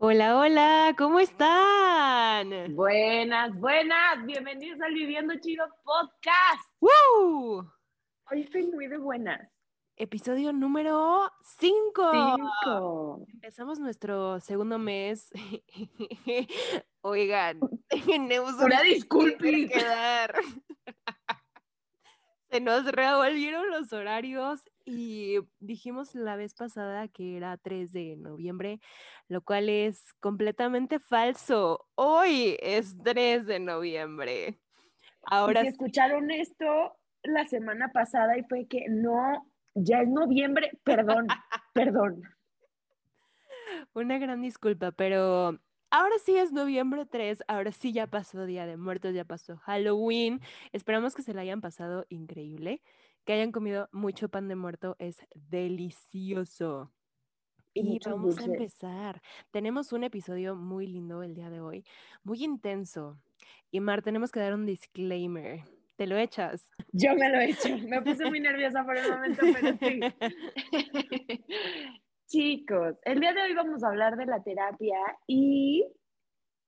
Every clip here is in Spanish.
Hola, hola, ¿cómo están? Buenas, buenas, bienvenidos al Viviendo Chido Podcast. ¡Woo! Hoy estoy muy de buenas. Episodio número 5. Cinco. Empezamos nuestro segundo mes. Oigan, tenemos Una disculpa. que quedar. Se nos revolvieron los horarios y dijimos la vez pasada que era 3 de noviembre, lo cual es completamente falso. Hoy es 3 de noviembre. Ahora Si escucharon esto la semana pasada y fue que no, ya es noviembre, perdón, perdón. Una gran disculpa, pero ahora sí es noviembre 3, ahora sí ya pasó Día de Muertos, ya pasó Halloween. Esperamos que se la hayan pasado increíble, que hayan comido mucho pan de muerto, es delicioso. Y Y vamos a empezar. Tenemos un episodio muy lindo el día de hoy, muy intenso. Y Mar, tenemos que dar un disclaimer. ¿Te lo echas? Yo me lo he hecho, me puse muy nerviosa por el momento, pero sí. Chicos, el día de hoy vamos a hablar de la terapia y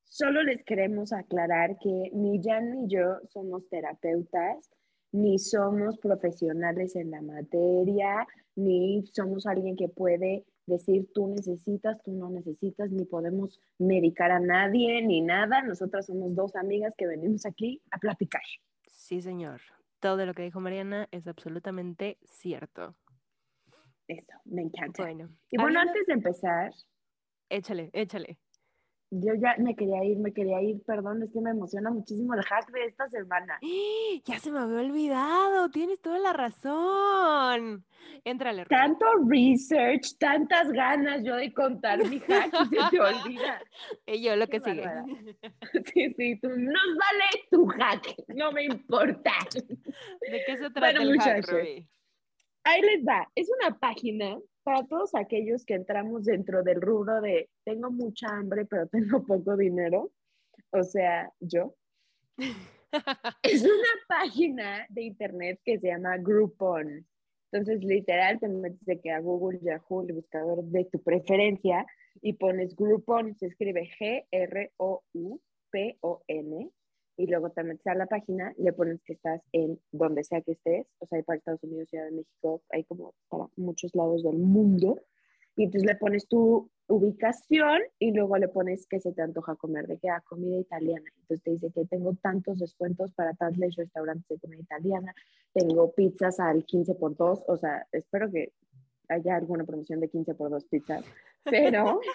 solo les queremos aclarar que ni Jan ni yo somos terapeutas, ni somos profesionales en la materia, ni somos alguien que puede decir tú necesitas, tú no necesitas, ni podemos medicar a nadie, ni nada. Nosotras somos dos amigas que venimos aquí a platicar. Sí, señor. Todo lo que dijo Mariana es absolutamente cierto. Eso, me encanta. Bueno, Y bueno, hablando- antes de empezar, échale, échale. Yo ya me quería ir, me quería ir, perdón, es que me emociona muchísimo el hack de esta semana. Ya se me había olvidado, tienes toda la razón. Éntrale, Rubí. Tanto research, tantas ganas yo de contar mi hack y se te olvida. Y yo lo Qué que sigue. Sí, sí, tú, nos vale tu hack, no me importa. ¿De qué se trata Bueno, el hack? Ahí les va, es una página para todos aquellos que entramos dentro del rubro de tengo mucha hambre pero tengo poco dinero, o sea, yo. Es una página de internet que se llama Groupon. Entonces, literal, te metes de que a Google, Yahoo, el buscador de tu preferencia, y pones Groupon, se escribe G-R-O-U-P-O-N, y luego te metes a la página, le pones que estás en donde sea que estés, o sea, hay para Estados Unidos, Ciudad de México, hay como muchos lados del mundo, y entonces le pones tu ubicación y luego le pones que se te antoja comer, de que ah, comida italiana. Entonces te dice que tengo tantos descuentos para tales restaurantes de comida italiana, tengo pizzas al 15 por 2, o sea, espero que haya alguna promoción de 15 por 2 pizzas, pero...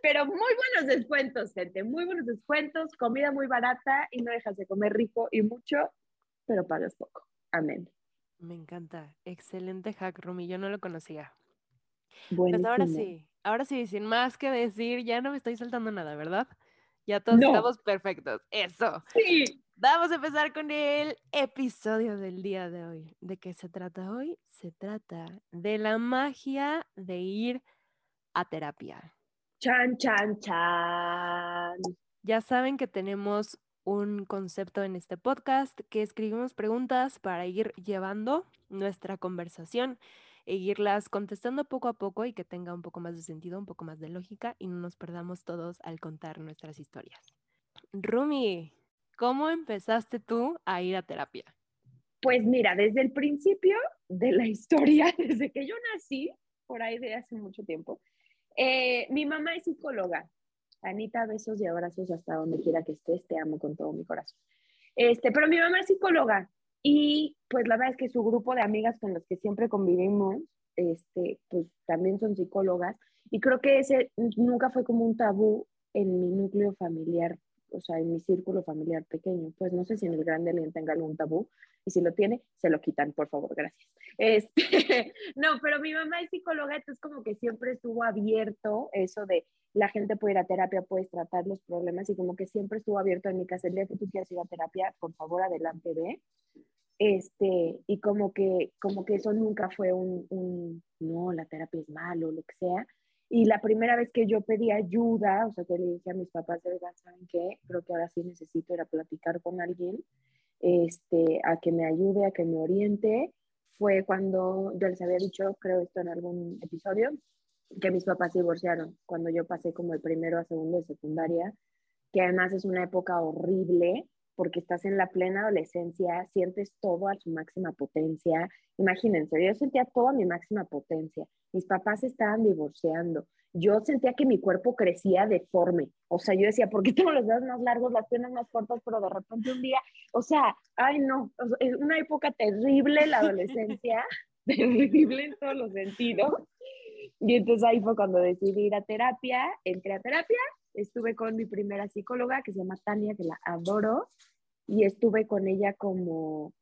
Pero muy buenos descuentos, gente, muy buenos descuentos, comida muy barata y no dejas de comer rico y mucho, pero pagas poco. Amén. Me encanta. Excelente hack, Rumi. Yo no lo conocía. Buenísimo. Pues ahora sí, ahora sí, sin más que decir, ya no me estoy saltando nada, ¿verdad? Ya todos No. estamos perfectos. Eso. Sí, Vamos a empezar con el episodio del día de hoy. ¿De qué se trata hoy? Se trata de la magia de ir a terapia. Chan, chan, chan. Ya saben que tenemos un concepto en este podcast que escribimos preguntas para ir llevando nuestra conversación e irlas contestando poco a poco y que tenga un poco más de sentido, un poco más de lógica y no nos perdamos todos al contar nuestras historias. Rumi, ¿cómo empezaste tú a ir a terapia? Pues mira, desde el principio de la historia, desde que yo nací, por ahí de hace mucho tiempo, eh, mi mamá es psicóloga. Anita, besos y abrazos hasta donde quiera que estés, te amo con todo mi corazón. Este, pero mi mamá es psicóloga y pues la verdad es que su grupo de amigas con las que siempre convivimos, este, pues también son psicólogas y creo que ese nunca fue como un tabú en mi núcleo familiar, o sea, en mi círculo familiar pequeño. Pues no sé si en el grande alguien tenga algún tabú y si lo tiene, se lo quitan, por favor, gracias. Este, no, pero mi mamá es psicóloga, entonces como que siempre estuvo abierto eso de la gente puede ir a terapia, puedes tratar los problemas y como que siempre estuvo abierto en mi casa el día que tú quieras ir a terapia, por favor, adelante ve. Este, y como que, como que eso nunca fue un, un, no, la terapia es malo, lo que sea. Y la primera vez que yo pedí ayuda, o sea, que le dije a mis papás, oigan, ¿saben qué? Creo que ahora sí necesito ir a platicar con alguien, este, a que me ayude, a que me oriente. Fue cuando yo les había dicho, creo esto en algún episodio, que mis papás se divorciaron cuando yo pasé como el primero a segundo de secundaria, que además es una época horrible porque estás en la plena adolescencia, sientes todo a su máxima potencia. Imagínense, yo sentía toda mi máxima potencia. Mis papás estaban divorciando. Yo sentía que mi cuerpo crecía deforme. O sea, yo decía, ¿por qué tengo los dedos más largos, las piernas más cortas? Pero de repente un día, o sea, ay no, es una época terrible la adolescencia, terrible en todos los sentidos. Y entonces ahí fue cuando decidí ir a terapia, entré a terapia, estuve con mi primera psicóloga que se llama Tania, que la adoro, y estuve con ella como,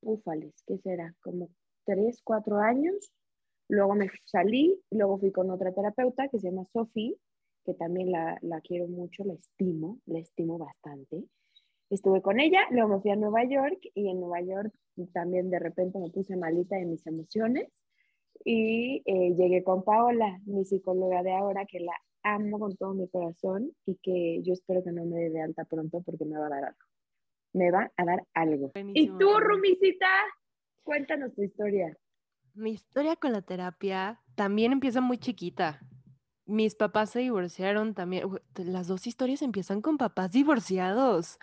ufales, ¿qué será? Como tres, cuatro años. Luego me salí, luego fui con otra terapeuta que se llama Sophie, que también la, la quiero mucho, la estimo, la estimo bastante. Estuve con ella, luego me fui a Nueva York y en Nueva York también de repente me puse malita de mis emociones y eh, llegué con Paola, mi psicóloga de ahora, que la amo con todo mi corazón y que yo espero que no me dé de alta pronto porque me va a dar algo. Me va a dar algo. ¿Y tú, Rumisita? Cuéntanos tu historia. Mi historia con la terapia también empieza muy chiquita. Mis papás se divorciaron también. Las dos historias empiezan con papás divorciados.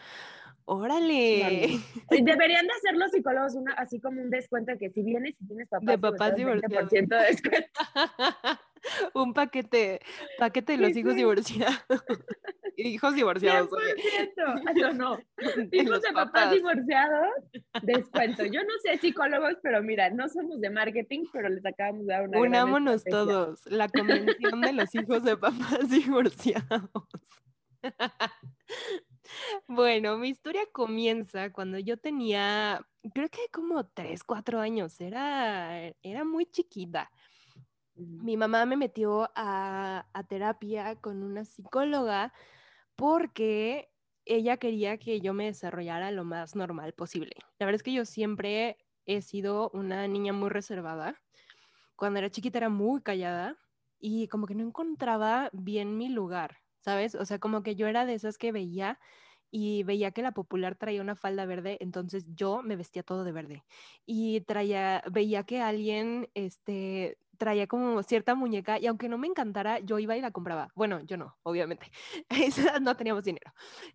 Órale. Deberían de hacer los psicólogos una, así como un descuento que si vienes y tienes papás, de papás divorciados. de descuento. un paquete, paquete de los hijos divorciados. hijos divorciados. 100%. No, no. Hijos de papás. divorciados, descuento. Yo no sé psicólogos, pero mira, no somos de marketing, pero les acabamos de dar una. Unámonos todos. La convención de los hijos de papás divorciados. Bueno, mi historia comienza cuando yo tenía, creo que como 3, 4 años, era, era muy chiquita. Mi mamá me metió a, terapia con una psicóloga porque ella quería que yo me desarrollara lo más normal posible. La verdad es que yo siempre he sido una niña muy reservada. Cuando era chiquita era muy callada y como que no encontraba bien mi lugar. ¿sabes? O sea, como que yo era de esas que veía y veía que la popular traía una falda verde, entonces yo me vestía todo de verde. Y traía, veía que alguien, este, traía como cierta muñeca y aunque no me encantara, yo iba y la compraba. Bueno, yo no, obviamente. no teníamos dinero.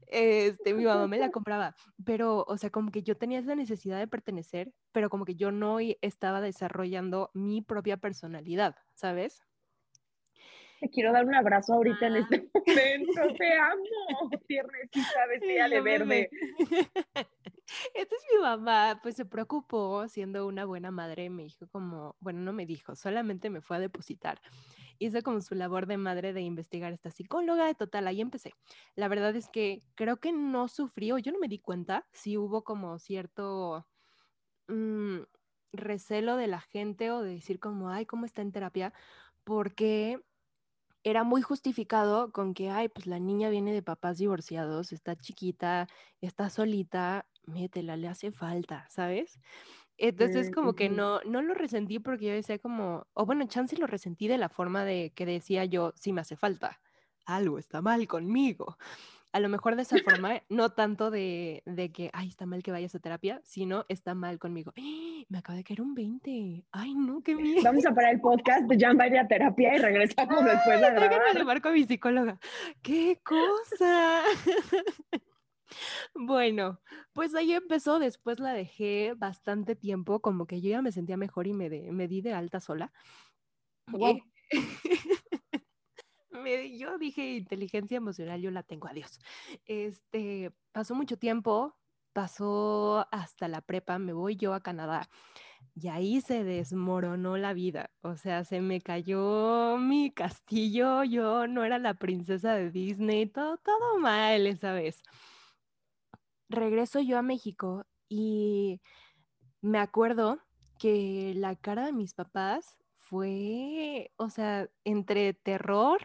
Este, mi mamá me la compraba, pero, o sea, como que yo tenía esa necesidad de pertenecer, pero como que yo no estaba desarrollando mi propia personalidad, ¿sabes? Te quiero dar un abrazo ahorita en este momento. Te amo, tiernecita vestida de verde. Esta es mi mamá, pues se preocupó siendo una buena madre, me dijo como, bueno, no me dijo, solamente me fue a depositar. Hizo como su labor de madre de investigar esta psicóloga, total, ahí empecé. La verdad es que creo que no sufrió, yo no me di cuenta si hubo como cierto mm, recelo de la gente o de decir como, ay, ¿cómo está en terapia? Porque era muy justificado con que, ay, pues la niña viene de papás divorciados, está chiquita, está solita, métela, le hace falta, ¿sabes? Entonces como que no, no lo resentí porque yo decía como, o bueno, chance lo resentí de la forma de que decía yo, sí me hace falta, algo está mal conmigo a lo mejor de esa forma, no tanto de, de, que, ay, está mal que vayas a terapia, sino está mal conmigo. ¡Ah! Me acaba de caer un 20. Ay, no, qué miedo. Vamos a parar el podcast, ya va a ir a terapia y regresamos después a grabar. le marco a mi psicóloga. ¡Qué cosa! bueno, pues ahí empezó, después la dejé bastante tiempo, como que yo ya me sentía mejor y me, me di de alta sola. Wow. yo dije inteligencia emocional, yo la tengo, adiós. Este, pasó mucho tiempo, pasó hasta la prepa, me voy yo a Canadá y ahí se desmoronó la vida, o sea, se me cayó mi castillo, yo no era la princesa de Disney, todo, todo mal esa vez. Regreso yo a México y me acuerdo que la cara de mis papás fue, o sea, entre terror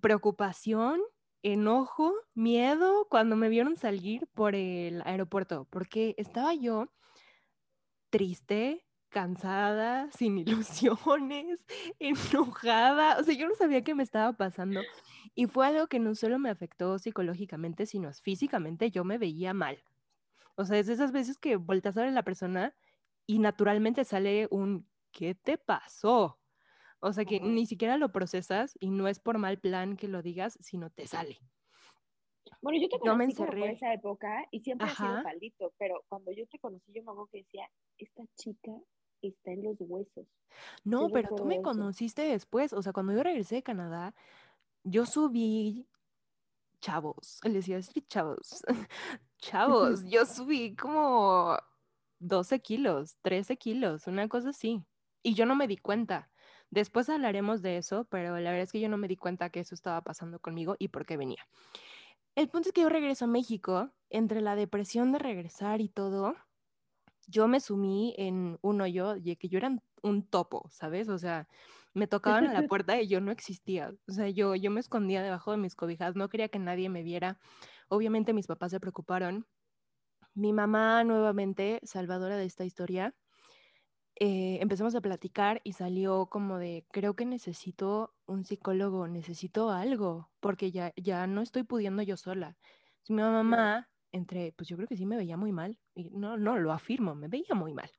preocupación, enojo, miedo cuando me vieron salir por el aeropuerto, porque estaba yo triste, cansada, sin ilusiones, enojada, o sea, yo no sabía qué me estaba pasando y fue algo que no solo me afectó psicológicamente, sino físicamente, yo me veía mal. O sea, es esas veces que volteas a ver a la persona y naturalmente sale un ¿qué te pasó? O sea que Ajá. ni siquiera lo procesas y no es por mal plan que lo digas, sino te sale. Bueno, yo te me conocí como por encerré. esa época y siempre ha sido Ajá. faldito, pero cuando yo te conocí, yo me acuerdo que decía, esta chica está en los huesos. No, pero tú me eso. conociste después. O sea, cuando yo regresé de Canadá, yo subí chavos. Le decía así, chavos. Chavos, yo subí como 12 kilos, 13 kilos, una cosa así. Y yo no me di cuenta. Después hablaremos de eso, pero la verdad es que yo no me di cuenta que eso estaba pasando conmigo y por qué venía. El punto es que yo regreso a México, entre la depresión de regresar y todo, yo me sumí en un hoyo y que yo era un topo, ¿sabes? O sea, me tocaban a la puerta y yo no existía. O sea, yo, yo me escondía debajo de mis cobijas, no quería que nadie me viera. Obviamente mis papás se preocuparon. Mi mamá, nuevamente, salvadora de esta historia, eh, empezamos a platicar y salió como de, creo que necesito un psicólogo, necesito algo, porque ya, ya no estoy pudiendo yo sola. Mi mamá, entre, pues yo creo que sí me veía muy mal, y no, no lo afirmo, me veía muy mal.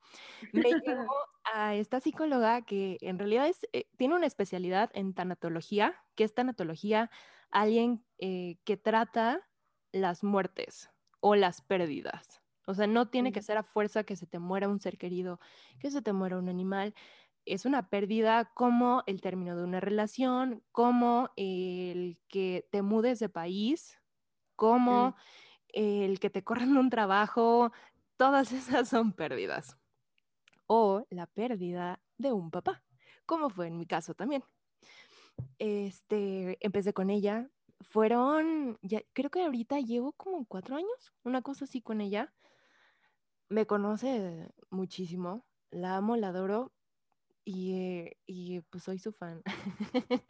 Me llevó a esta psicóloga que en realidad es, eh, tiene una especialidad en tanatología, que es tanatología, alguien eh, que trata las muertes o las pérdidas. O sea, no tiene que ser a fuerza que se te muera un ser querido, que se te muera un animal. Es una pérdida como el término de una relación, como el que te mudes de país, como el que te corran de un trabajo. Todas esas son pérdidas. O la pérdida de un papá, como fue en mi caso también. Este, empecé con ella. Fueron, ya, creo que ahorita llevo como cuatro años, una cosa así con ella me conoce muchísimo, la amo, la adoro y, eh, y pues soy su fan.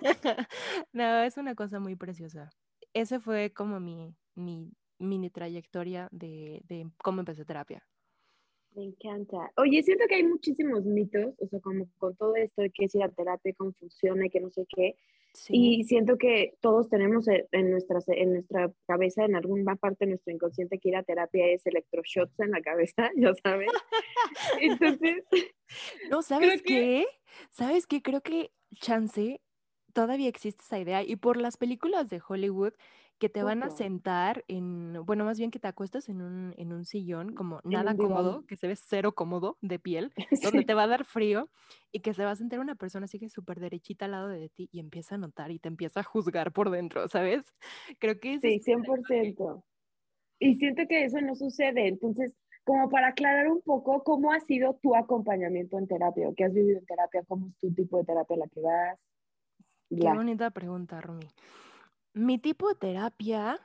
no, es una cosa muy preciosa. Ese fue como mi, mi mini trayectoria de, de cómo empecé terapia. Me encanta. Oye, siento que hay muchísimos mitos, o sea, como con todo esto de que es ir a terapia, cómo funciona y que no sé qué. Sí. Y siento que todos tenemos e- en nuestra, en nuestra cabeza, en alguna parte de nuestro inconsciente, que ir a terapia es electroshots en la cabeza, ya sabes. Entonces, No, ¿sabes creo que- qué? ¿Sabes qué? Creo que chance todavía existe esa idea y por las películas de Hollywood que te van a sentar en, bueno, más bien que te acuestas en un, en un sillón como nada cómodo, que se ve cero cómodo de piel, donde Sí. te va a dar frío y que se va a sentar una persona así que súper derechita al lado de ti y empieza a notar y te empieza a juzgar por dentro, ¿sabes? Creo que Sí, es lenguaje. 100%. Y siento que eso no sucede. Entonces, como para aclarar un poco, ¿cómo ha sido tu acompañamiento en terapia? ¿O qué has vivido en terapia? ¿Cómo es tu tipo de terapia a la que vas? Qué bonita pregunta, Rumi. Mi tipo de terapia,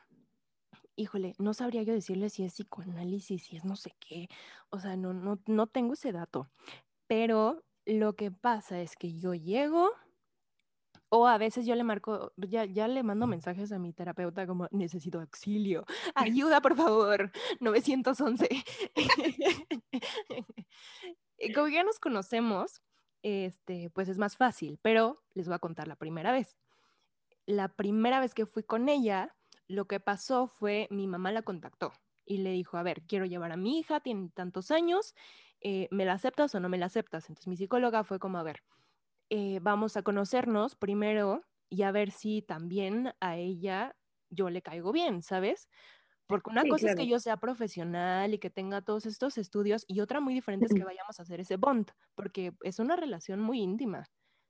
híjole, no sabría yo decirle si es psicoanálisis, si es no sé qué. O sea, no, no, no tengo ese dato. Pero lo que pasa es que yo llego, o a veces yo le marco, ya, ya le mando mensajes a mi terapeuta como necesito auxilio, ayuda por favor, 911. Y como ya nos conocemos, este, pues es más fácil, pero les voy a contar la primera vez. La primera vez que fui con ella, lo que pasó fue mi mamá la contactó y le dijo, a ver, quiero llevar a mi hija, tiene tantos años, eh, ¿me la aceptas o no me la aceptas? Entonces mi psicóloga fue como, a ver, eh, vamos a conocernos primero y a ver si también a ella yo le caigo bien, ¿sabes? Porque una Sí, cosa es que yo sea profesional y que tenga todos estos estudios y otra muy diferente es que vayamos a hacer ese bond, porque es una relación muy íntima.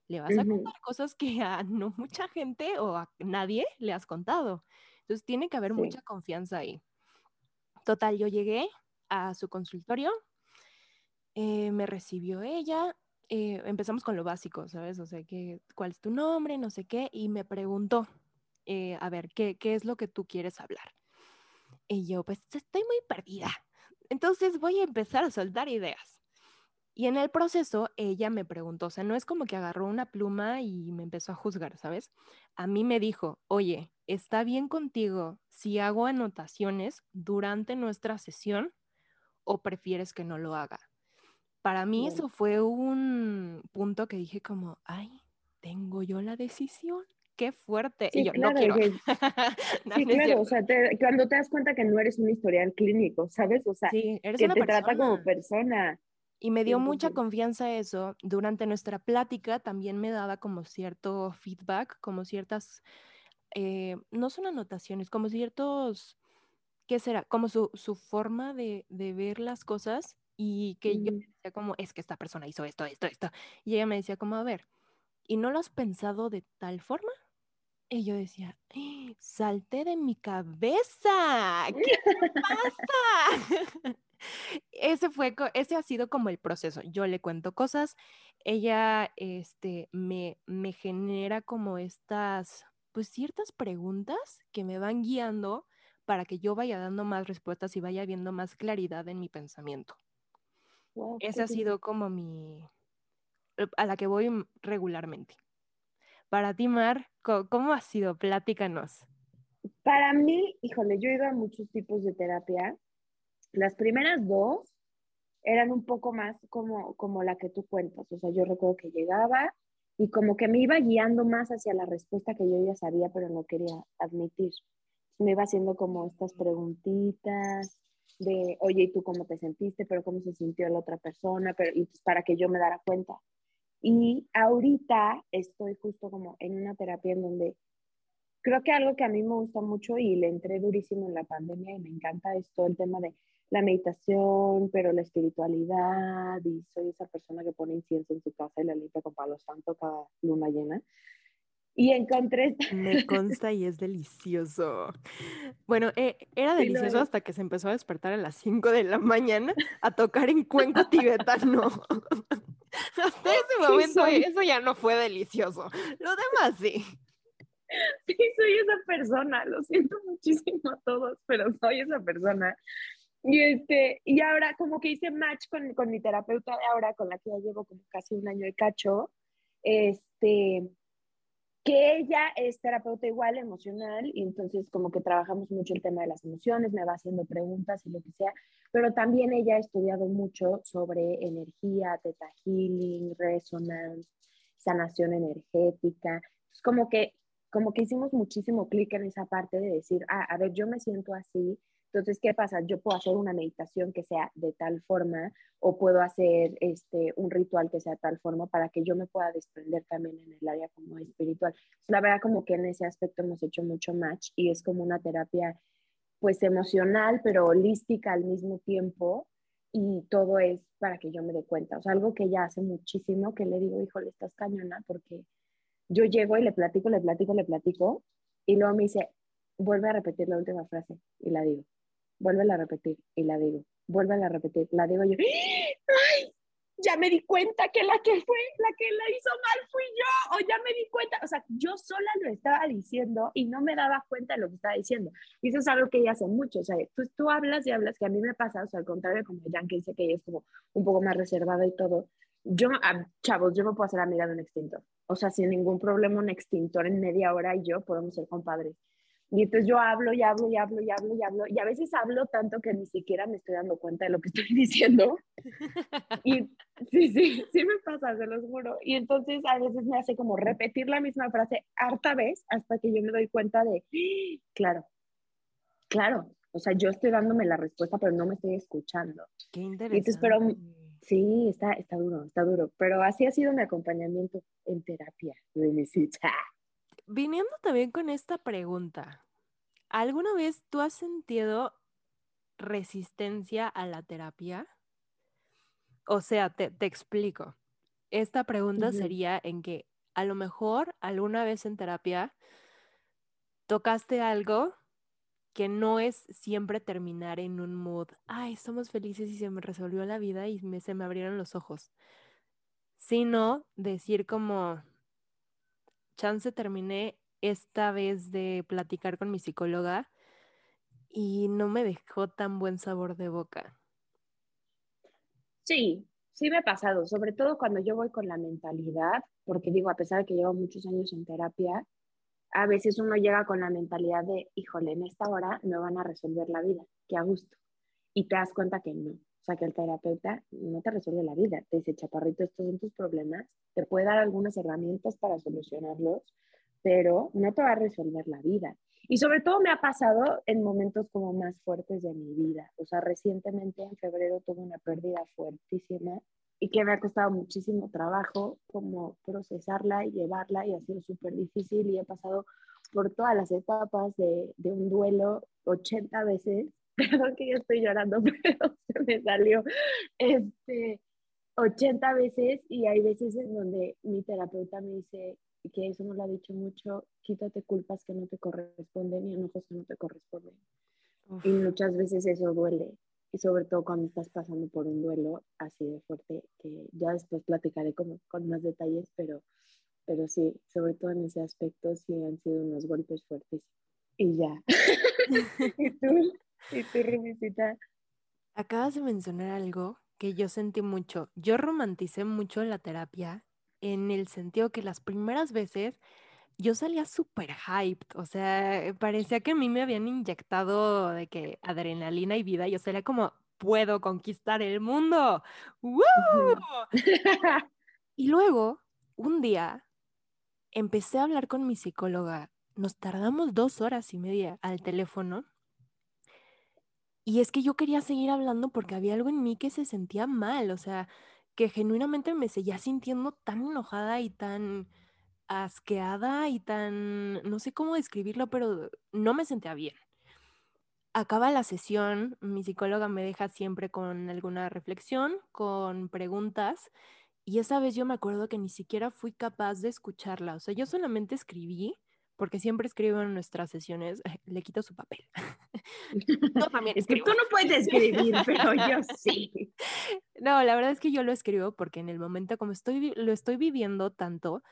Le vas a contar cosas que a no mucha gente o a nadie le has contado. Entonces tiene que haber Sí. mucha confianza ahí. Total, yo llegué a su consultorio, eh, me recibió ella, eh, empezamos con lo básico, ¿sabes? O sea, que, ¿cuál es tu nombre? No sé qué, y me preguntó, eh, a ver, ¿qué, ¿qué es lo que tú quieres hablar? Y yo, pues estoy muy perdida. Entonces voy a empezar a soltar ideas. Y en el proceso ella me preguntó, o sea, no es como que agarró una pluma y me empezó a juzgar, ¿sabes? A mí me dijo, oye, ¿está bien contigo si hago anotaciones durante nuestra sesión o prefieres que no lo haga? Para mí eso fue un punto que dije como, ay, tengo yo la decisión. Qué fuerte. Sí, y yo, claro, no quiero. No, Sí, no claro, o sea, te- cuando te das cuenta que no eres un historial clínico, ¿sabes? O sea, Sí, eres que una te persona. trata como persona. Y me dio mucha confianza eso. Durante nuestra plática también me daba como cierto feedback, como ciertas, eh, no son anotaciones, como ciertos, ¿qué será? Como su, su forma de, de, ver las cosas y que yo decía como, es que esta persona hizo esto, esto, esto. Y ella me decía como, a ver, ¿y no lo has pensado de tal forma? Y yo decía, ¡Ah! salté de mi cabeza, ¿qué pasa? ese fue, ese ha sido como el proceso. Yo le cuento cosas, ella, este, me, me genera como estas, pues ciertas preguntas que me van guiando para que yo vaya dando más respuestas y vaya viendo más claridad en mi pensamiento. Ese ha sido como mi, eh, a la que voy regularmente. Para ti, Mar, ¿cómo ha sido? Platícanos. Para mí, híjole, yo he ido a muchos tipos de terapia las primeras dos eran un poco más como, como la que tú cuentas. O sea, yo recuerdo que llegaba y como que me iba guiando más hacia la respuesta que yo ya sabía, pero no quería admitir. Me iba haciendo como estas preguntitas de, oye, ¿y tú cómo te sentiste? Pero cómo se sintió la otra persona, pero y pues para que yo me dara cuenta. Y ahorita estoy justo como en una terapia en donde creo que algo que a mí me gusta mucho y le entré durísimo en la pandemia y me encanta es todo el tema de la meditación, pero la espiritualidad, y soy esa persona que pone incienso en su casa y la limpia con palo santo cada luna llena. Y encontré... Me consta y es delicioso. Bueno, eh, era delicioso hasta que se empezó a despertar a las 5 de la mañana a tocar en cuenco tibetano. hasta ese momento eso ya no fue delicioso. Lo demás sí. Sí, soy esa persona. Lo siento muchísimo a todos, pero soy esa persona y, este, y ahora como que hice match con, con mi terapeuta de ahora, con la que ya llevo como casi un año de cacho, este, que ella es terapeuta igual emocional y entonces como que trabajamos mucho el tema de las emociones, me va haciendo preguntas y lo que sea, pero también ella ha estudiado mucho sobre energía, teta healing, resonance, sanación energética. Es como que como que hicimos muchísimo clic en esa parte de decir, ah, a ver, yo me siento así, entonces, ¿qué pasa? Yo puedo hacer una meditación que sea de tal forma o puedo hacer este, un ritual que sea de tal forma para que yo me pueda desprender también en el área como espiritual. La verdad como que en ese aspecto hemos hecho mucho match y es como una terapia pues emocional pero holística al mismo tiempo y todo es para que yo me dé cuenta. O sea, algo que ella hace muchísimo que le digo, híjole, estás cañona porque yo llego y le platico, le platico, le platico y luego me dice, vuelve a repetir la última frase y la digo vuelve a repetir y la digo, vuelve a repetir, la digo yo, ¡ay! Ya me di cuenta que la que fue, la que la hizo mal fui yo, o ya me di cuenta, o sea, yo sola lo estaba diciendo y no me daba cuenta de lo que estaba diciendo. Y eso es algo que ella hace mucho, o sea, pues tú hablas y hablas, que a mí me pasa, o sea, al contrario, como Jan que dice que ella es como un poco más reservada y todo, yo, chavos, yo me puedo hacer amiga de un extintor, o sea, sin ningún problema un extintor en media hora y yo podemos ser compadres. Y entonces yo hablo y hablo y hablo y hablo y hablo. Y a veces hablo tanto que ni siquiera me estoy dando cuenta de lo que estoy diciendo. Y sí, sí, sí me pasa, se los juro. Y entonces a veces me hace como repetir la misma frase harta vez hasta que yo me doy cuenta de, claro, claro. O sea, yo estoy dándome la respuesta, pero no me estoy escuchando. Qué interesante. pero sí, está, está duro, está duro. Pero así ha sido mi acompañamiento en terapia de mi cita viniendo también con esta pregunta, ¿alguna vez tú has sentido resistencia a la terapia? O sea, te, explico. Esta pregunta sería en que a lo mejor alguna vez en terapia tocaste algo que no es siempre terminar en un mood, ay, somos felices y se me resolvió la vida y me, se me abrieron los ojos, sino decir como, chance terminé esta vez de platicar con mi psicóloga y no me dejó tan buen sabor de boca. Sí, sí me ha pasado, sobre todo cuando yo voy con la mentalidad, porque digo, a pesar de que llevo muchos años en terapia, a veces uno llega con la mentalidad de, híjole, en esta hora me van a resolver la vida, qué a gusto. Y te das cuenta que no. O sea, que el terapeuta no te resuelve la vida. Te dice, chaparrito, estos son tus problemas. Te puede dar algunas herramientas para solucionarlos, pero no te va a resolver la vida. Y sobre todo me ha pasado en momentos como más fuertes de mi vida. O sea, recientemente en febrero tuve una pérdida fuertísima y que me ha costado muchísimo trabajo como procesarla y llevarla y ha sido súper difícil y he pasado por todas las etapas de, de, un duelo 80 veces. Perdón que yo estoy llorando, pero se me salió este, 80 veces y hay veces en donde mi terapeuta me dice que eso no lo ha dicho mucho, quítate culpas que no te corresponden y enojos que no te corresponden. Y muchas veces eso duele y sobre todo cuando estás pasando por un duelo así de fuerte, que ya después platicaré con, con más detalles, pero, pero sí, sobre todo en ese aspecto sí han sido unos golpes fuertes. Y ya. ¿Y tú? ¿Y tú? Acabas de mencionar algo que yo sentí mucho. Yo romanticé mucho la terapia en el sentido que las primeras veces yo salía súper hyped, o sea, parecía que a mí me habían inyectado de que adrenalina y vida, yo salía como, puedo conquistar el mundo. ¡Woo! y luego, un día, empecé a hablar con mi psicóloga, nos tardamos dos horas y media al teléfono. Y es que yo quería seguir hablando porque había algo en mí que se sentía mal, o sea, que genuinamente me seguía sintiendo tan enojada y tan asqueada y tan, no sé cómo describirlo, pero no me sentía bien. Acaba la sesión, mi psicóloga me deja siempre con alguna reflexión, con preguntas, y esa vez yo me acuerdo que ni siquiera fui capaz de escucharla, o sea, yo solamente escribí, porque siempre escribo en nuestras sesiones, le quito su papel. Yo también es que tú no puedes escribir, pero yo sí. No, la verdad es que yo lo escribo porque en el momento como estoy, lo estoy viviendo tanto,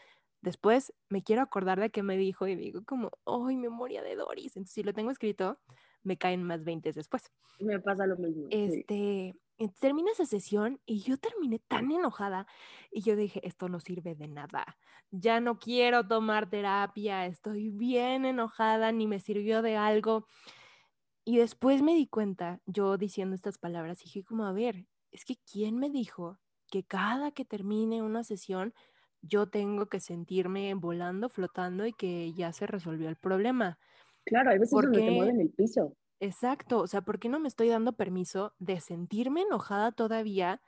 Después me quiero acordar de qué me dijo y digo como, ¡ay, memoria de Doris! Entonces, si lo tengo escrito, me caen más 20 después. Me pasa lo mismo. Este, termina esa sesión y yo terminé tan enojada y yo dije, esto no sirve de nada. Ya no quiero tomar terapia, estoy bien enojada, ni me sirvió de algo. Y después me di cuenta, yo diciendo estas palabras, dije como, a ver, es que ¿quién me dijo que cada que termine una sesión yo tengo que sentirme volando, flotando y que ya se resolvió el problema. Claro, hay veces donde te mueven el piso. Exacto, o sea, ¿por qué no me estoy dando permiso de sentirme enojada todavía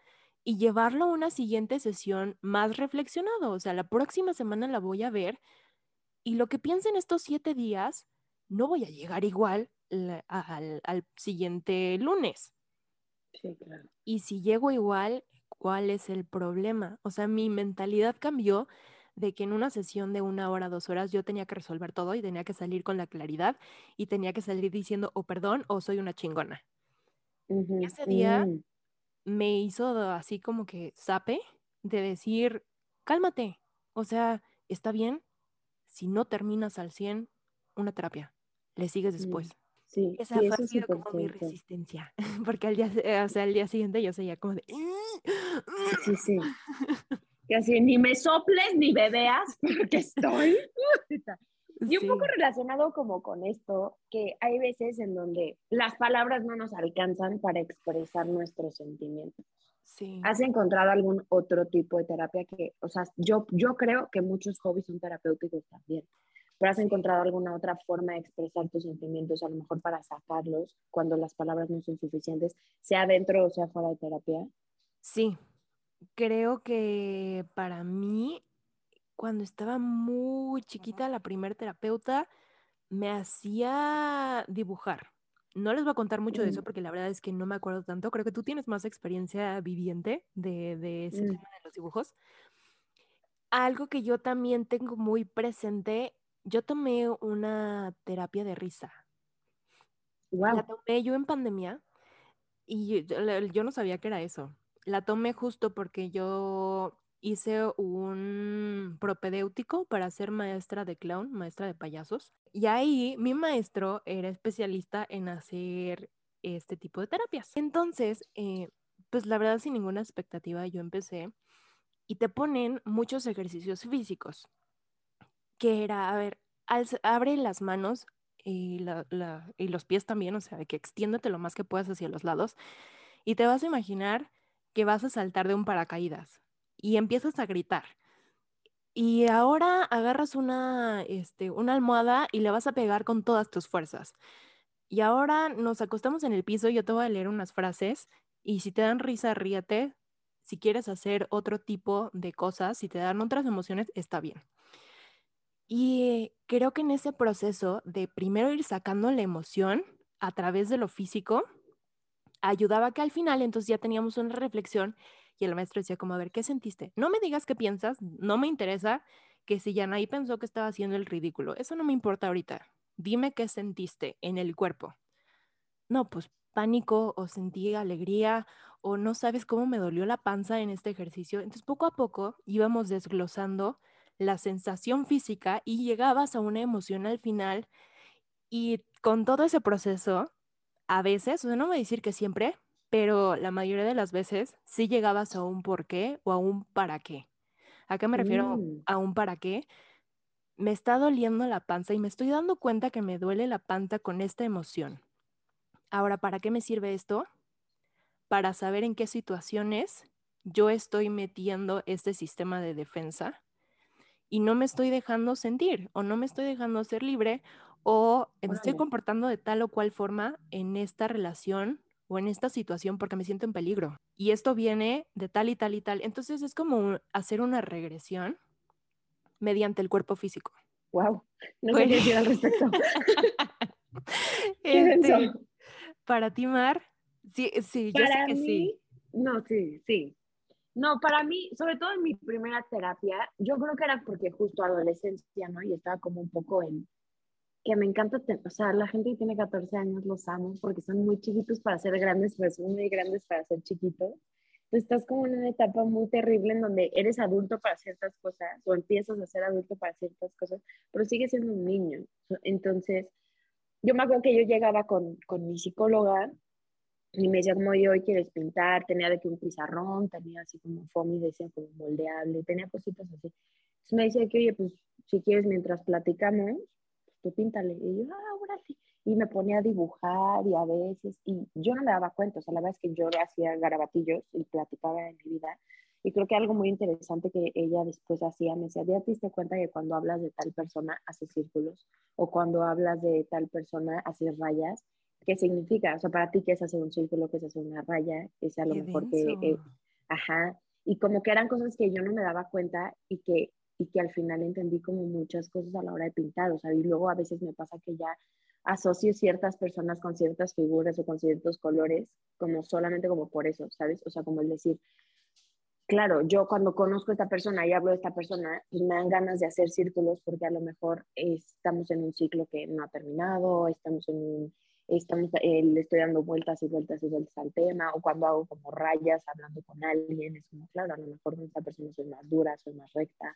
y llevarlo a una siguiente sesión más reflexionado? O sea, la próxima semana la voy a ver y lo que piense en estos siete días, no voy a llegar igual al, al siguiente lunes. Sí, claro. Y si llego igual, cuál es el problema. O sea, mi mentalidad cambió de que en una sesión de una hora, dos horas, yo tenía que resolver todo y tenía que salir con la claridad y tenía que salir diciendo o perdón o soy una chingona. ese día mm. me hizo así como que sape de decir, cálmate, o sea, está bien si no terminas al 100 una terapia, le sigues mm. después. Sí, Esa fue sido como mi resistencia, porque al día, o sea, al día siguiente yo seguía como de... Sí, sí. Que así, ni me soples ni bebeas, porque estoy... Y un poco relacionado como con esto, que hay veces en donde las palabras no nos alcanzan para expresar nuestros sentimientos. Sí. ¿Has encontrado algún otro tipo de terapia que, o sea, yo, yo creo que muchos hobbies son terapéuticos también? pero has encontrado alguna otra forma de expresar tus sentimientos, a lo mejor para sacarlos cuando las palabras no son suficientes, sea dentro o sea fuera de terapia? Sí, creo que para mí, cuando estaba muy chiquita, la primer terapeuta me hacía dibujar. No les voy a contar mucho de eso mm. porque la verdad es que no me acuerdo tanto. Creo que tú tienes más experiencia viviente de, de ese mm. tema de los dibujos. Algo que yo también tengo muy presente yo tomé una terapia de risa. La tomé yo en pandemia y yo, no sabía que era eso. La tomé justo porque yo hice un propedéutico para ser maestra de clown, maestra de payasos. Y ahí mi maestro era especialista en hacer este tipo de terapias. Entonces, eh, pues la verdad sin ninguna expectativa yo empecé y te ponen muchos ejercicios físicos que era, a ver, abre las manos y, los pies también, o sea, que extiéndete lo más que puedas hacia los lados y te vas a imaginar que vas a saltar de un paracaídas y empiezas a gritar. y ahora agarras una, este, una almohada y le vas a pegar con todas tus fuerzas. Y ahora nos acostamos en el piso, yo te voy a leer unas frases y si te dan risa, ríete. Si quieres hacer otro tipo de cosas, si te dan otras emociones, está bien. Y creo que en ese proceso de primero ir sacando la emoción a través de lo físico, ayudaba que al final entonces ya teníamos una reflexión y el maestro decía como, a ver, ¿qué sentiste? No me digas qué piensas, no me interesa que si Yanaí pensó que estaba haciendo el ridículo, eso no me importa ahorita. Dime qué sentiste en el cuerpo. No, pues pánico o sentí alegría o no sabes cómo me dolió la panza en este ejercicio. Entonces poco a poco íbamos desglosando la sensación física y llegabas a una emoción al final y con todo ese proceso, a veces, o sea, no voy a decir que siempre, pero la mayoría de las veces sí llegabas a un por qué o a un para qué. ¿A qué me refiero Mm, a un para qué? Me está doliendo la panza y me estoy dando cuenta que me duele la panza con esta emoción. Ahora, ¿para qué me sirve esto? Para saber en qué situaciones yo estoy metiendo este sistema de defensa y no me estoy dejando sentir o no me estoy dejando ser libre o me estoy comportando de tal o cual forma en esta relación o en esta situación porque me siento en peligro. Y esto viene de tal y tal y tal. Entonces es como un- hacer una regresión mediante el cuerpo físico. Wow. No sé Pues- qué decir al respecto. Este, para ti, Mar, sí, sí, yo sé Para que mí, sí. no, sí, sí. No, para mí, sobre todo en mi primera terapia, yo creo que era porque justo adolescencia, ¿no? Y estaba como un poco en que me encanta, o sea, la gente que tiene 14 años los amo porque son muy chiquitos para ser grandes, pero son muy grandes para ser chiquitos. Tú estás como en una etapa muy terrible en donde eres adulto para ciertas cosas o empiezas a ser adulto para ciertas cosas, pero sigues siendo un niño. Entonces, yo me acuerdo que yo llegaba con, con mi psicóloga y me decía como, yo hoy quieres pintar, tenía de que un pizarrón, tenía así como foamy, decía como moldeable, tenía cositas así. Entonces me decía que, oye, pues si quieres mientras platicamos, tú píntale. Y yo, ah, órale. Y me ponía a dibujar y a veces, y yo no me daba cuenta, o sea, la verdad es que yo hacía garabatillos y platicaba de mi vida. Y creo que algo muy interesante que ella después hacía, me decía, ¿ya te diste cuenta que cuando hablas de tal persona haces círculos? O cuando hablas de tal persona haces rayas. ¿Qué significa? O sea, para ti, ¿qué es hacer un círculo? ¿Qué es hacer una raya? Es a lo mejor que... eh, ajá. Y como que eran cosas que yo no me daba cuenta y que, y que al final entendí como muchas cosas a la hora de pintar. O sea, y luego a veces me pasa que ya asocio ciertas personas con ciertas figuras o con ciertos colores como solamente como por eso, ¿sabes? O sea, como el decir, claro, yo cuando conozco a esta persona y hablo de esta persona, pues me dan ganas de hacer círculos porque a lo mejor estamos en un ciclo que no ha terminado, estamos en un, estamos, eh, le estoy dando vueltas y vueltas y vueltas al tema, o cuando hago como rayas hablando con alguien, es como, claro, a lo mejor con esta persona soy más dura, soy más recta,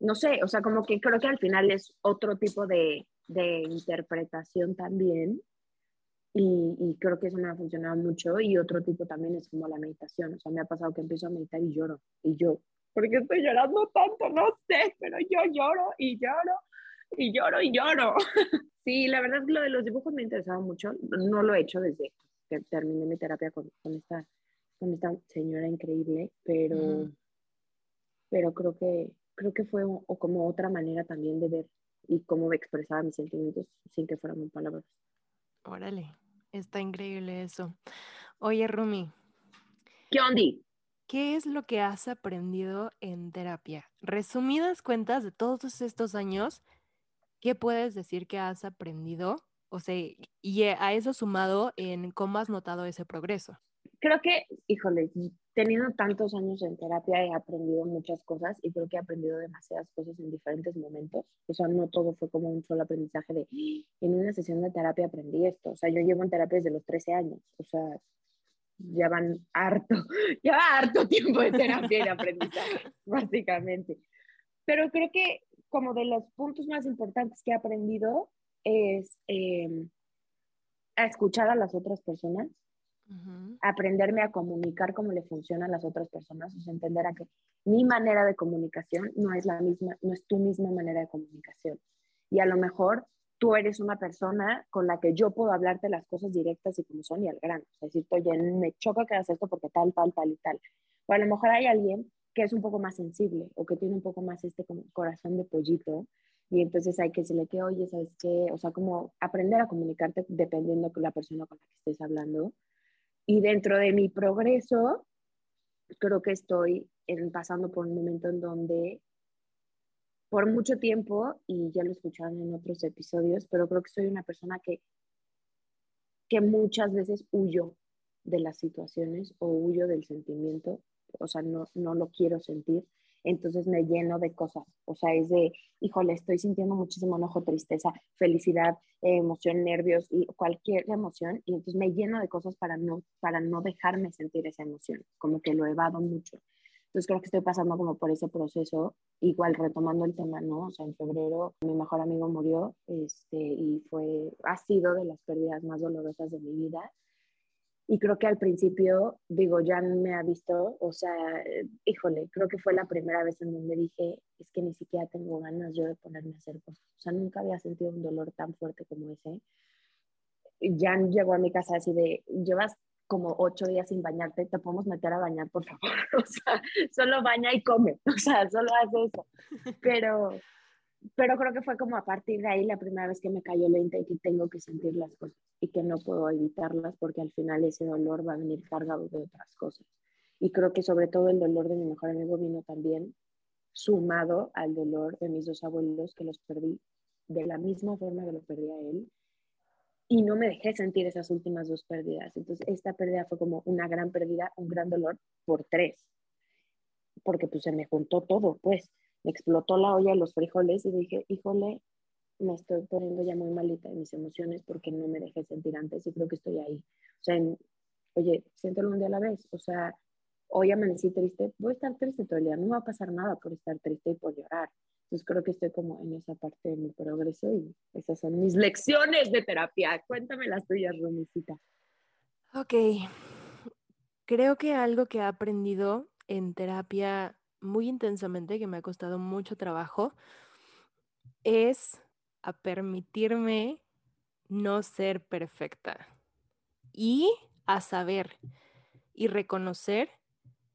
no sé, o sea, como que creo que al final es otro tipo de, de interpretación también. Y, y, creo que eso me ha funcionado mucho. Y otro tipo también es como la meditación. O sea, me ha pasado que empiezo a meditar y lloro. Y yo, ¿por qué estoy llorando tanto? No sé, pero yo lloro y lloro y lloro y lloro. sí, la verdad lo de los dibujos me ha interesado mucho. No lo he hecho desde que terminé mi terapia con, con esta, con esta señora increíble, pero, -huh. pero creo que creo que fue o como otra manera también de ver y cómo expresaba mis sentimientos sin que fueran palabras. Órale, está increíble eso. Oye, Rumi. ¿Qué onda? ¿Qué es lo que has aprendido en terapia? Resumidas cuentas de todos estos años, ¿qué puedes decir que has aprendido? O sea, y a eso sumado en cómo has notado ese progreso. Creo que, híjole, teniendo tantos años en terapia he aprendido muchas cosas y creo que he aprendido demasiadas cosas en diferentes momentos. O sea, no todo fue como un solo aprendizaje de, en una sesión de terapia aprendí esto. O sea, yo llevo en terapia desde los 13 años. O sea, ya van harto, ya va harto tiempo de terapia y de aprendizaje, básicamente. Pero creo que como de los puntos más importantes que he aprendido es eh, a escuchar a las otras personas, uh -huh. aprenderme a comunicar cómo le funcionan a las otras personas, o sea, entender a que mi manera de comunicación no es la misma, no es tu misma manera de comunicación. Y a lo mejor tú eres una persona con la que yo puedo hablarte las cosas directas y como son y al grano. O sea, decirte, oye, me choca que hagas esto porque tal, tal, tal y tal. O a lo mejor hay alguien que es un poco más sensible o que tiene un poco más este corazón de pollito. Y entonces hay que decirle que, oye, ¿sabes qué? O sea, como aprender a comunicarte dependiendo con la persona con la que estés hablando. Y dentro de mi progreso, creo que estoy pasando por un momento en donde por mucho tiempo, y ya lo escucharon en otros episodios, pero creo que soy una persona que, que muchas veces huyo de las situaciones o huyo del sentimiento, o sea, no, no lo quiero sentir, entonces me lleno de cosas, o sea, es de, híjole, estoy sintiendo muchísimo enojo, tristeza, felicidad, emoción, nervios y cualquier emoción, y entonces me lleno de cosas para no, para no dejarme sentir esa emoción, como que lo evado mucho. Entonces creo que estoy pasando como por ese proceso, igual retomando el tema, ¿no? O sea, en febrero mi mejor amigo murió este, y fue, ha sido de las pérdidas más dolorosas de mi vida. Y creo que al principio, digo, ya me ha visto, o sea, híjole, creo que fue la primera vez en donde dije, es que ni siquiera tengo ganas yo de ponerme a hacer cosas. O sea, nunca había sentido un dolor tan fuerte como ese. Ya llegó a mi casa así de, llevas como ocho días sin bañarte, te podemos meter a bañar, por favor. O sea, solo baña y come, o sea, solo haz eso. Pero, pero creo que fue como a partir de ahí la primera vez que me cayó el y que tengo que sentir las cosas y que no puedo evitarlas porque al final ese dolor va a venir cargado de otras cosas. Y creo que sobre todo el dolor de mi mejor amigo vino también sumado al dolor de mis dos abuelos que los perdí de la misma forma que lo perdí a él y no me dejé sentir esas últimas dos pérdidas. Entonces, esta pérdida fue como una gran pérdida, un gran dolor por tres, porque pues se me juntó todo, pues me explotó la olla de los frijoles y dije, híjole, me estoy poniendo ya muy malita de mis emociones porque no me dejé sentir antes y creo que estoy ahí. O sea, oye, siéntelo un día a la vez. O sea, hoy amanecí triste, voy a estar triste todo el día, no va a pasar nada por estar triste y por llorar. Entonces creo que estoy como en esa parte de mi progreso y esas son mis lecciones de terapia. Cuéntame las tuyas, Romicita. Ok, creo que algo que he aprendido en terapia muy intensamente, que me ha costado mucho trabajo, es a permitirme no ser perfecta y a saber y reconocer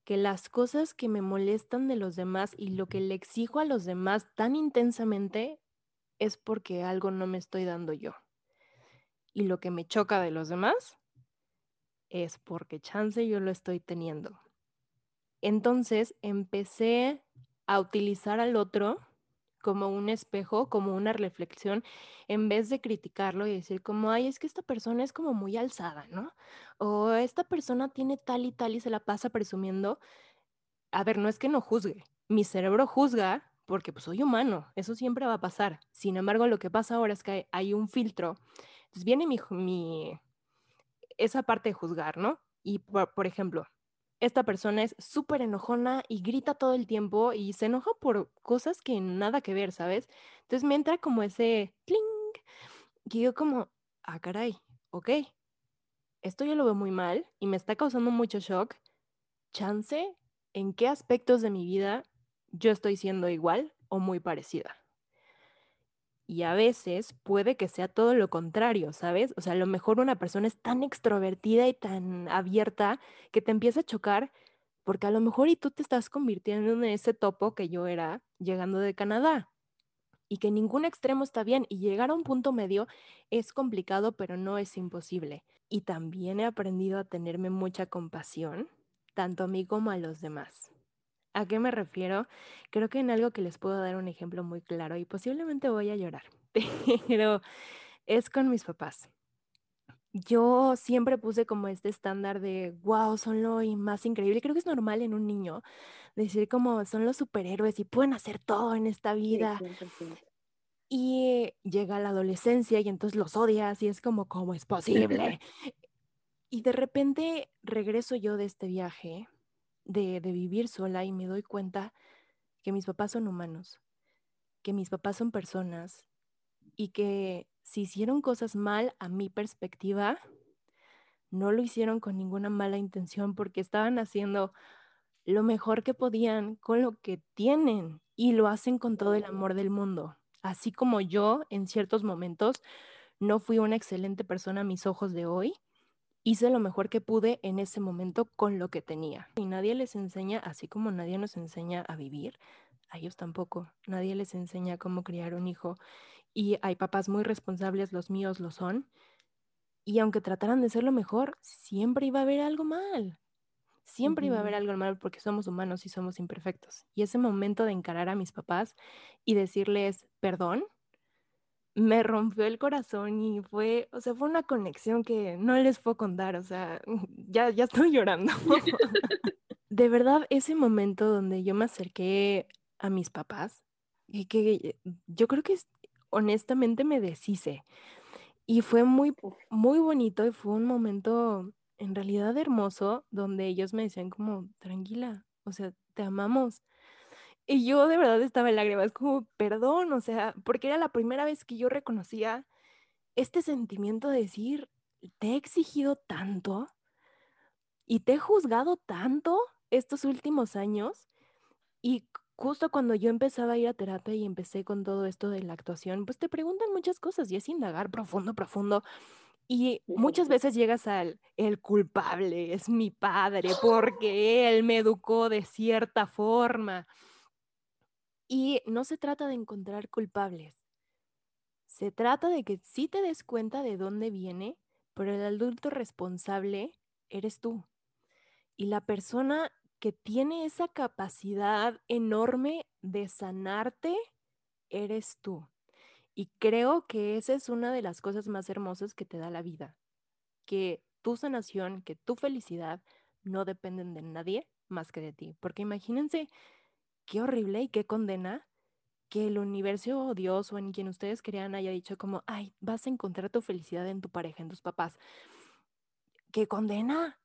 que las cosas que me molestan de los demás y lo que le exijo a los demás tan intensamente es porque algo no me estoy dando yo. Y lo que me choca de los demás es porque chance yo lo estoy teniendo. Entonces empecé a utilizar al otro como un espejo, como una reflexión, en vez de criticarlo y decir como, ay, es que esta persona es como muy alzada, ¿no? O esta persona tiene tal y tal y se la pasa presumiendo. A ver, no es que no juzgue, mi cerebro juzga porque pues soy humano, eso siempre va a pasar. Sin embargo, lo que pasa ahora es que hay, un filtro. Entonces viene mi, mi, esa parte de juzgar, ¿no? Y por ejemplo, esta persona es súper enojona y grita todo el tiempo y se enoja por cosas que nada que ver, ¿sabes? Entonces me entra como ese cling y yo como, ah, caray, ok, esto yo lo veo muy mal y me está causando mucho shock. Chance, ¿en qué aspectos de mi vida yo estoy siendo igual o muy parecida? Y a veces puede que sea todo lo contrario, ¿sabes? O sea, a lo mejor una persona es tan extrovertida y tan abierta que te empieza a chocar porque a lo mejor y tú te estás convirtiendo en ese topo que yo era llegando de Canadá y que ningún extremo está bien y llegar a un punto medio es complicado, pero no es imposible. Y también he aprendido a tenerme mucha compasión, tanto a mí como a los demás. ¿A qué me refiero? Creo que en algo que les puedo dar un ejemplo muy claro y posiblemente voy a llorar, pero es con mis papás. Yo siempre puse como este estándar de, wow, son lo más increíble. Creo que es normal en un niño decir como son los superhéroes y pueden hacer todo en esta vida. y llega la adolescencia y entonces los odias y es como, ¿cómo es posible? y de repente regreso yo de este viaje de, vivir sola y me doy cuenta que mis papás son humanos, que mis papás son personas y que si hicieron cosas mal a mi perspectiva, no lo hicieron con ninguna mala intención porque estaban haciendo lo mejor que podían con lo que tienen y lo hacen con todo el amor del mundo. Así como yo en ciertos momentos no fui una excelente persona a mis ojos de hoy, hice lo mejor que pude en ese momento con lo que tenía. Y nadie les enseña, así como nadie nos enseña a vivir, a ellos tampoco. Nadie les enseña cómo criar un hijo. Y hay papás muy responsables, los míos lo son. Y aunque trataran de ser lo mejor, siempre iba a haber algo mal. Siempre iba a haber algo mal porque somos humanos y somos imperfectos. Y ese momento de encarar a mis papás y decirles perdón, me rompió el corazón y fue, o sea, fue una conexión que no les puedo contar, o sea, ya, ya estoy llorando. de verdad, ese momento donde yo me acerqué a mis papás, y que yo creo que honestamente me deshice. Y fue muy, muy bonito y fue un momento en realidad hermoso donde ellos me decían como, tranquila, o sea, te amamos. Y yo de verdad estaba en lágrimas, como, perdón, o sea, porque era la primera vez que yo reconocía este sentimiento de decir, te he exigido tanto y te he juzgado tanto estos últimos años y justo cuando yo empezaba a ir a terapia y empecé con todo esto de la actuación, pues te preguntan muchas cosas y es indagar profundo, profundo. Y muchas veces llegas al, el culpable es mi padre porque él me educó de cierta forma. Y no se trata de encontrar culpables. Se trata de que sí te des cuenta de dónde viene, pero el adulto responsable eres tú. Y la persona que tiene esa capacidad enorme de sanarte eres tú. Y creo que esa es una de las cosas más hermosas que te da la vida. Que tu sanación, que tu felicidad no dependen de nadie más que de ti. Porque imagínense qué horrible y qué condena que el universo o Dios o en quien ustedes crean haya dicho como, ay, vas a encontrar tu felicidad en tu pareja, en tus papás. ¡Qué condena!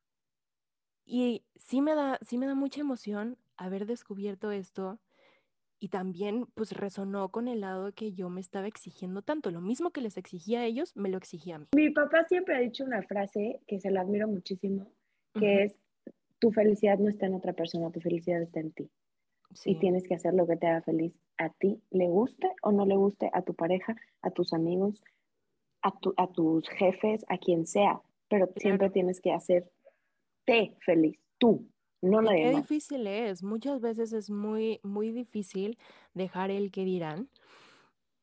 Y sí me da, sí me da mucha emoción haber descubierto esto y también pues resonó con el lado que yo me estaba exigiendo tanto. Lo mismo que les exigía a ellos, me lo exigía a mí. Mi papá siempre ha dicho una frase que se la admiro muchísimo, que es, tu felicidad no está en otra persona, tu felicidad está en ti y tienes que hacer lo que te haga feliz a ti, le guste o no le guste a tu pareja, a tus amigos, a, a tus jefes, a quien sea, pero siempre tienes que hacerte feliz, tú, no nadie qué difícil es, muchas veces es muy, muy difícil dejar el que dirán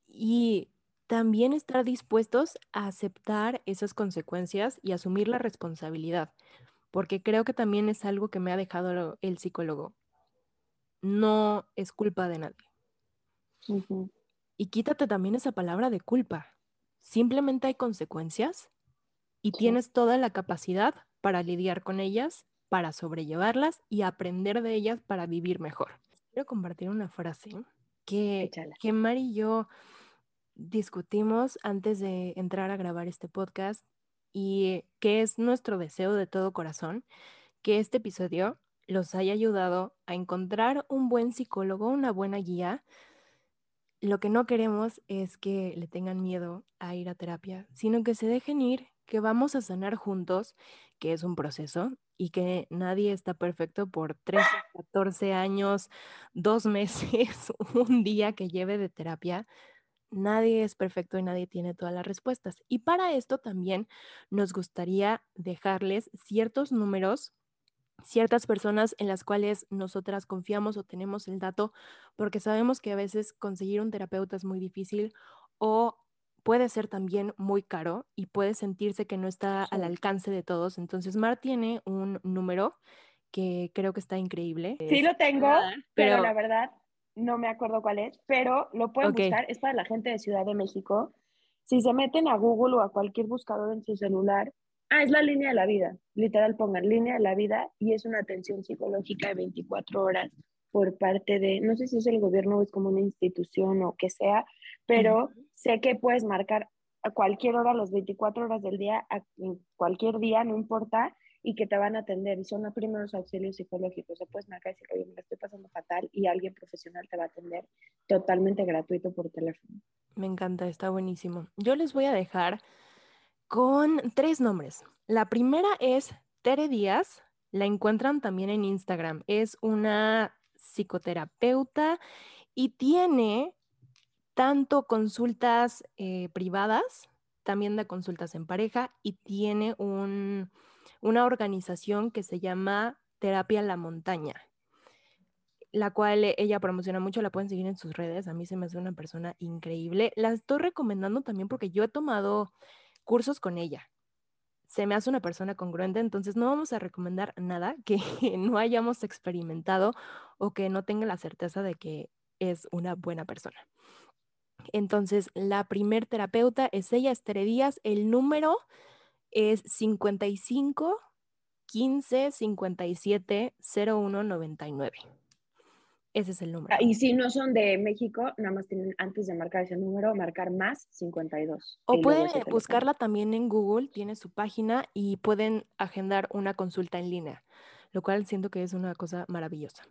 y también estar dispuestos a aceptar esas consecuencias y asumir la responsabilidad, porque creo que también es algo que me ha dejado el psicólogo no es culpa de nadie. Y quítate también esa palabra de culpa. Simplemente hay consecuencias y tienes toda la capacidad para lidiar con ellas, para sobrellevarlas y aprender de ellas para vivir mejor. Quiero compartir una frase que, que Mari y yo discutimos antes de entrar a grabar este podcast y que es nuestro deseo de todo corazón, que este episodio los haya ayudado a encontrar un buen psicólogo, una buena guía. Lo que no queremos es que le tengan miedo a ir a terapia, sino que se dejen ir, que vamos a sanar juntos, que es un proceso y que nadie está perfecto por 13, 14 años, dos meses, un día que lleve de terapia. Nadie es perfecto y nadie tiene todas las respuestas. Y para esto también nos gustaría dejarles ciertos números ciertas personas en las cuales nosotras confiamos o tenemos el dato, porque sabemos que a veces conseguir un terapeuta es muy difícil o puede ser también muy caro y puede sentirse que no está al alcance de todos. Entonces, Mar tiene un número que creo que está increíble. Sí lo tengo, pero, la verdad no me acuerdo cuál es, pero lo pueden buscar, es para la gente de Ciudad de México. Si se meten a Google o a cualquier buscador en su celular Ah, es la línea de la vida. Literal, pongan línea de la vida y es una atención psicológica de 24 horas por parte de, no sé si es el gobierno o es como una institución o que sea, pero sé que puedes marcar a cualquier hora, las 24 horas del día, a cualquier día, no importa, y que te van a atender. Y son los primeros auxilios psicológicos. Se puedes marcar y decir, oye, me estoy pasando fatal y alguien profesional te va a atender totalmente gratuito por teléfono. Me encanta, está buenísimo. Yo les voy a dejar con tres nombres. La primera es Tere Díaz, la encuentran también en Instagram. Es una psicoterapeuta y tiene tanto consultas eh, privadas también da consultas en pareja y tiene una organización que se llama Terapia La Montaña, la cual ella promociona mucho, la pueden seguir en sus redes, a mí se me hace una persona increíble. La estoy recomendando también porque yo he tomado cursos con ella. Se me hace una persona congruente, entonces no vamos a recomendar nada que no hayamos experimentado o que no tenga la certeza de que es una buena persona. Entonces, la primer terapeuta es ella, Estere Díaz. El número es 55 15 57 01 99. Ese es el número. Y si no son de México, nada más tienen antes de marcar ese número, marcar más 52. O pueden buscarla también en Google, tiene su página y pueden agendar una consulta en línea, lo cual siento que es una cosa maravillosa.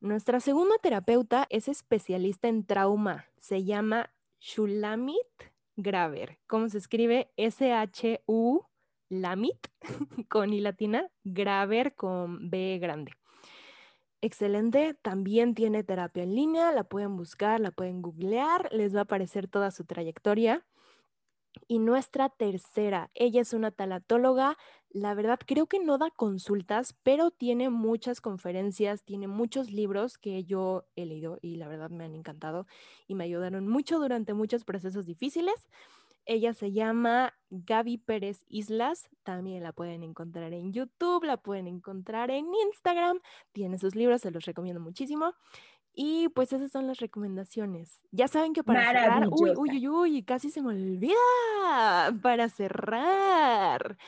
Nuestra segunda terapeuta es especialista en trauma. Se llama Shulamit Graver. ¿Cómo se escribe? S-H-U Lamit con I latina, Graver con B grande. Excelente, también tiene terapia en línea, la pueden buscar, la pueden googlear, les va a aparecer toda su trayectoria. Y nuestra tercera, ella es una talatóloga, la verdad creo que no da consultas, pero tiene muchas conferencias, tiene muchos libros que yo he leído y la verdad me han encantado y me ayudaron mucho durante muchos procesos difíciles. Ella se llama Gaby Pérez Islas, también la pueden encontrar en YouTube, la pueden encontrar en Instagram, tiene sus libros, se los recomiendo muchísimo. Y pues esas son las recomendaciones. Ya saben que para cerrar, uy, uy, uy, uy, casi se me olvida. Para cerrar.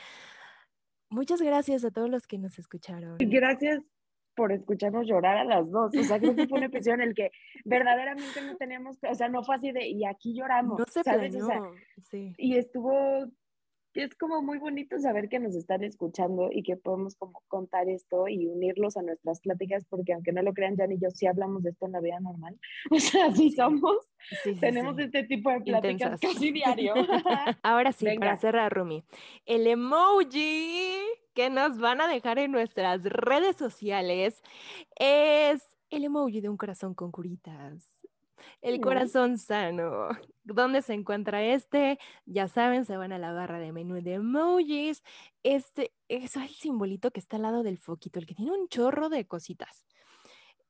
Muchas gracias a todos los que nos escucharon. Gracias por escucharnos llorar a las dos. O sea, creo que fue un episodio en el que verdaderamente no teníamos, o sea, no fue así de, y aquí lloramos. No se ¿sabes? sí. Y estuvo es como muy bonito saber que nos están escuchando y que podemos como contar esto y unirlos a nuestras pláticas, porque aunque no lo crean, Jan y yo sí hablamos de esto en la vida normal. O sea, sí somos, tenemos este tipo de pláticas casi diario. Ahora sí, para cerrar, Rumi, el emoji que nos van a dejar en nuestras redes sociales es el emoji de un corazón con curitas. El corazón sano. ¿Dónde se encuentra este? Ya saben, se van a la barra de menú de emojis. Este es el simbolito que está al lado del foquito, el que tiene un chorro de cositas.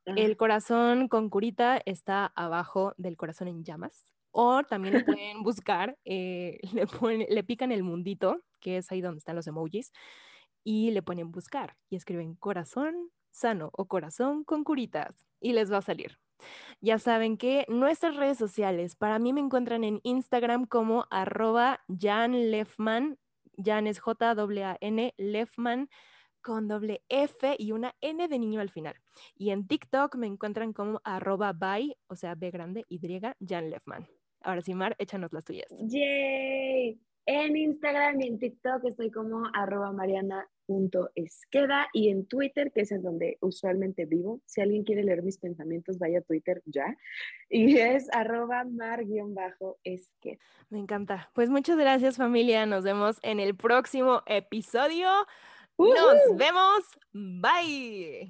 El corazón con curita está abajo del corazón en llamas. O también lo pueden buscar, eh, le, le pican el mundito, que es ahí donde están los emojis, y le ponen buscar y escriben corazón sano o corazón con curitas y les va a salir. Ya saben que nuestras redes sociales, para mí me encuentran en Instagram como arroba Jan Lefman, Jan es J-A-N, Lefman con doble F y una N de niño al final. Y en TikTok me encuentran como arroba by, o sea, B grande, Y, Jan Lefman. Ahora sí, Mar, échanos las tuyas. Yay. En Instagram y en TikTok estoy como arroba mariana.esqueda y en Twitter, que es en donde usualmente vivo. Si alguien quiere leer mis pensamientos, vaya a Twitter ya. Y es arroba mar-esqueda. Me encanta. Pues muchas gracias familia. Nos vemos en el próximo episodio. Nos vemos. Bye.